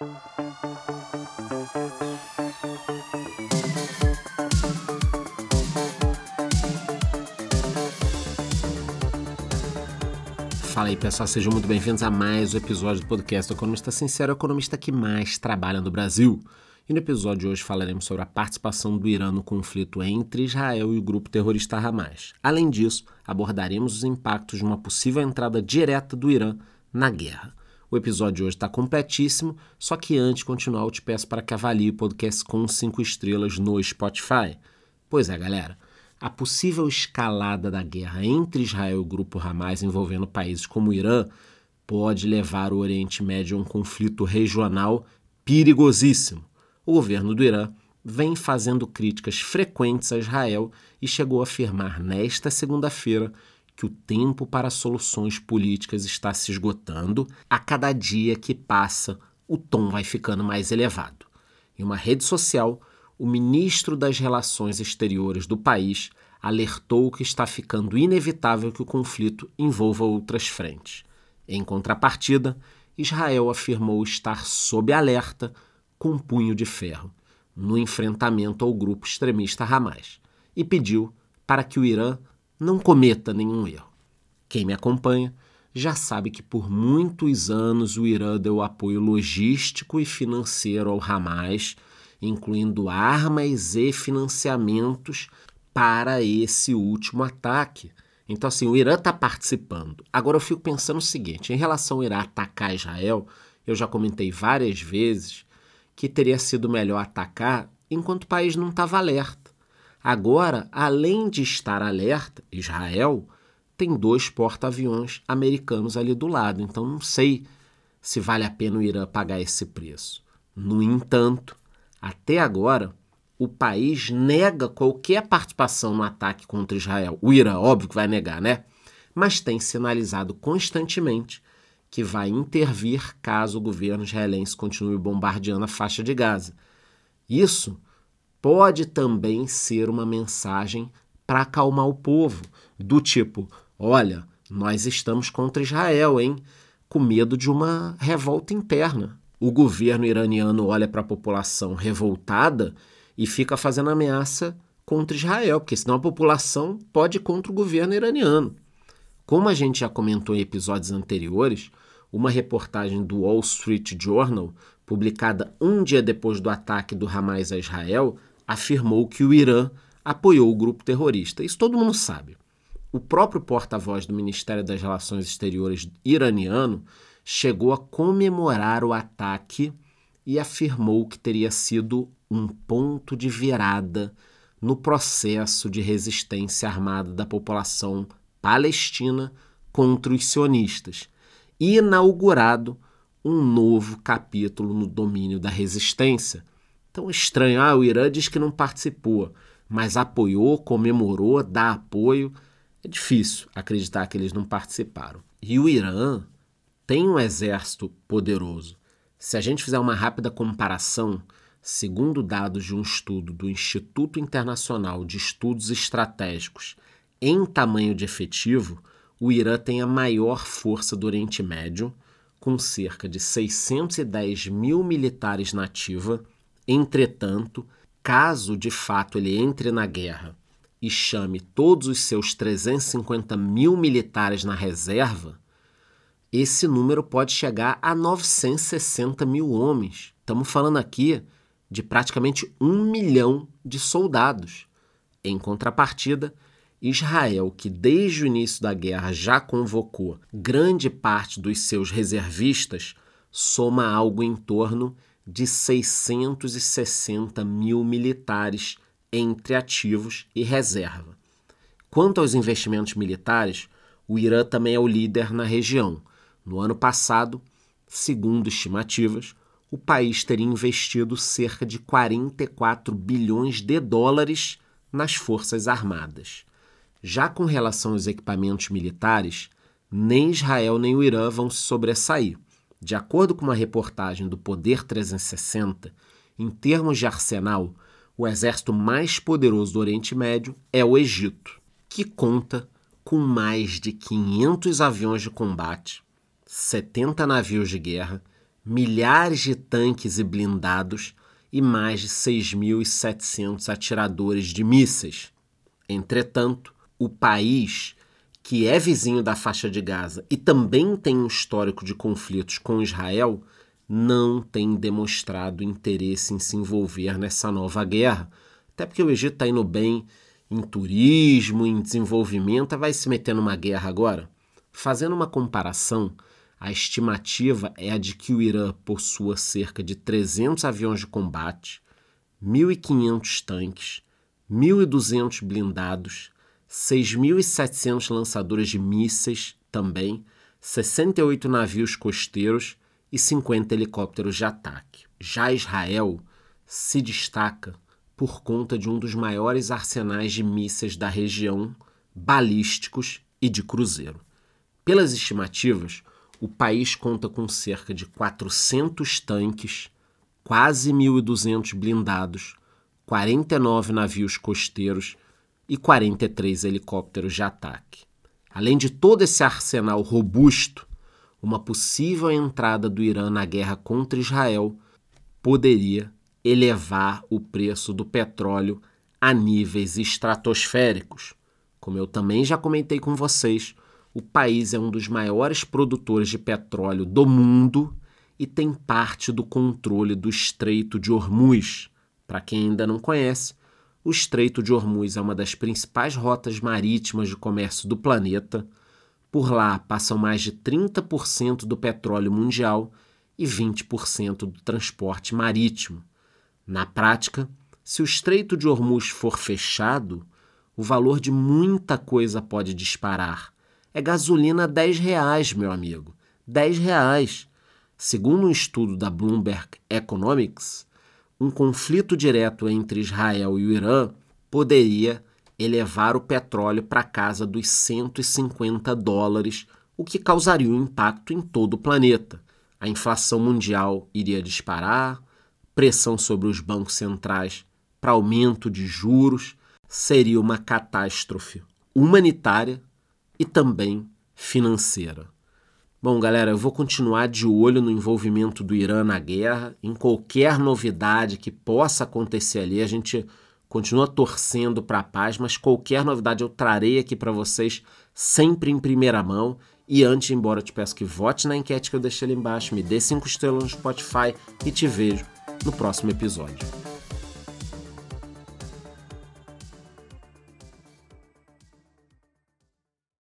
Fala aí pessoal, sejam muito bem-vindos a mais um episódio do podcast do Economista Sincero, o economista que mais trabalha no Brasil. E no episódio de hoje falaremos sobre a participação do Irã no conflito entre Israel e o grupo terrorista Hamas. Além disso, abordaremos os impactos de uma possível entrada direta do Irã na guerra. O episódio de hoje está completíssimo, só que antes de continuar eu te peço para que avalie o podcast com 5 estrelas no Spotify. Pois é, galera, a possível escalada da guerra entre Israel e o grupo Hamas envolvendo países como o Irã pode levar o Oriente Médio a um conflito regional perigosíssimo o governo do Irã vem fazendo críticas frequentes a Israel e chegou a afirmar nesta segunda-feira que o tempo para soluções políticas está se esgotando. A cada dia que passa, o tom vai ficando mais elevado. Em uma rede social, o ministro das Relações Exteriores do país alertou que está ficando inevitável que o conflito envolva outras frentes. Em contrapartida, Israel afirmou estar sob alerta com um punho de ferro no enfrentamento ao grupo extremista Hamas e pediu para que o Irã não cometa nenhum erro. Quem me acompanha já sabe que por muitos anos o Irã deu apoio logístico e financeiro ao Hamas, incluindo armas e financiamentos para esse último ataque. Então, assim, o Irã está participando. Agora, eu fico pensando o seguinte: em relação ao Irã atacar Israel, eu já comentei várias vezes que teria sido melhor atacar enquanto o país não estava alerta. Agora, além de estar alerta, Israel tem dois porta-aviões americanos ali do lado, então não sei se vale a pena o Irã pagar esse preço. No entanto, até agora, o país nega qualquer participação no ataque contra Israel. O Irã, óbvio que vai negar, né? Mas tem sinalizado constantemente que vai intervir caso o governo israelense continue bombardeando a faixa de Gaza. Isso pode também ser uma mensagem para acalmar o povo, do tipo: olha, nós estamos contra Israel, hein? Com medo de uma revolta interna. O governo iraniano olha para a população revoltada e fica fazendo ameaça contra Israel, porque senão a população pode ir contra o governo iraniano. Como a gente já comentou em episódios anteriores, uma reportagem do Wall Street Journal, publicada um dia depois do ataque do Hamas a Israel, afirmou que o Irã apoiou o grupo terrorista. Isso todo mundo sabe. O próprio porta-voz do Ministério das Relações Exteriores iraniano chegou a comemorar o ataque e afirmou que teria sido um ponto de virada no processo de resistência armada da população palestina contra os sionistas inaugurado um novo capítulo no domínio da resistência. Tão estranho, ah, o Irã diz que não participou, mas apoiou, comemorou, dá apoio. É difícil acreditar que eles não participaram. E o Irã tem um exército poderoso. Se a gente fizer uma rápida comparação, segundo dados de um estudo do Instituto Internacional de Estudos Estratégicos em tamanho de efetivo, o Irã tem a maior força do Oriente Médio, com cerca de 610 mil militares na. Entretanto, caso de fato ele entre na guerra e chame todos os seus 350 mil militares na reserva, esse número pode chegar a 960 mil homens. Estamos falando aqui de praticamente um milhão de soldados. Em contrapartida, Israel, que desde o início da guerra já convocou grande parte dos seus reservistas, soma algo em torno de 660 mil militares entre ativos e reserva. Quanto aos investimentos militares, o Irã também é o líder na região. No ano passado, segundo estimativas, o país teria investido cerca de 44 bilhões de dólares nas Forças Armadas. Já com relação aos equipamentos militares, nem Israel nem o Irã vão se sobressair. De acordo com uma reportagem do Poder 360, em termos de arsenal, o exército mais poderoso do Oriente Médio é o Egito, que conta com mais de 500 aviões de combate, 70 navios de guerra, milhares de tanques e blindados e mais de 6.700 atiradores de mísseis. Entretanto, o país, que é vizinho da faixa de Gaza e também tem um histórico de conflitos com Israel, não tem demonstrado interesse em se envolver nessa nova guerra. Até porque o Egito está indo bem em turismo, em desenvolvimento, vai se meter numa guerra agora? Fazendo uma comparação, a estimativa é a de que o Irã possua cerca de 300 aviões de combate, 1.500 tanques, 1.200 blindados, 6.700 lançadores de mísseis também, 68 navios costeiros e 50 helicópteros de ataque. Já Israel se destaca por conta de um dos maiores arsenais de mísseis da região, balísticos e de cruzeiro. Pelas estimativas, o país conta com cerca de 400 tanques, quase 1.200 blindados, 49 navios costeiros e 43 helicópteros de ataque. Além de todo esse arsenal robusto, uma possível entrada do Irã na guerra contra Israel poderia elevar o preço do petróleo a níveis estratosféricos. Como eu também já comentei com vocês, o país é um dos maiores produtores de petróleo do mundo e tem parte do controle do Estreito de Hormuz. Para quem ainda não conhece, o Estreito de Hormuz é uma das principais rotas marítimas de comércio do planeta. Por lá passam mais de 30% do petróleo mundial e 20% do transporte marítimo. Na prática, se o Estreito de Hormuz for fechado, o valor de muita coisa pode disparar é gasolina 10 reais, meu amigo. 10 reais. Segundo um estudo da Bloomberg Economics, um conflito direto entre Israel e o Irã poderia elevar o petróleo para casa dos 150 dólares, o que causaria um impacto em todo o planeta. A inflação mundial iria disparar, pressão sobre os bancos centrais para aumento de juros, seria uma catástrofe humanitária e também financeira. Bom, galera, eu vou continuar de olho no envolvimento do Irã na guerra, em qualquer novidade que possa acontecer ali, a gente continua torcendo para a paz, mas qualquer novidade eu trarei aqui para vocês sempre em primeira mão. E antes, embora eu te peço que vote na enquete que eu deixei ali embaixo, me dê cinco estrelas no Spotify e te vejo no próximo episódio.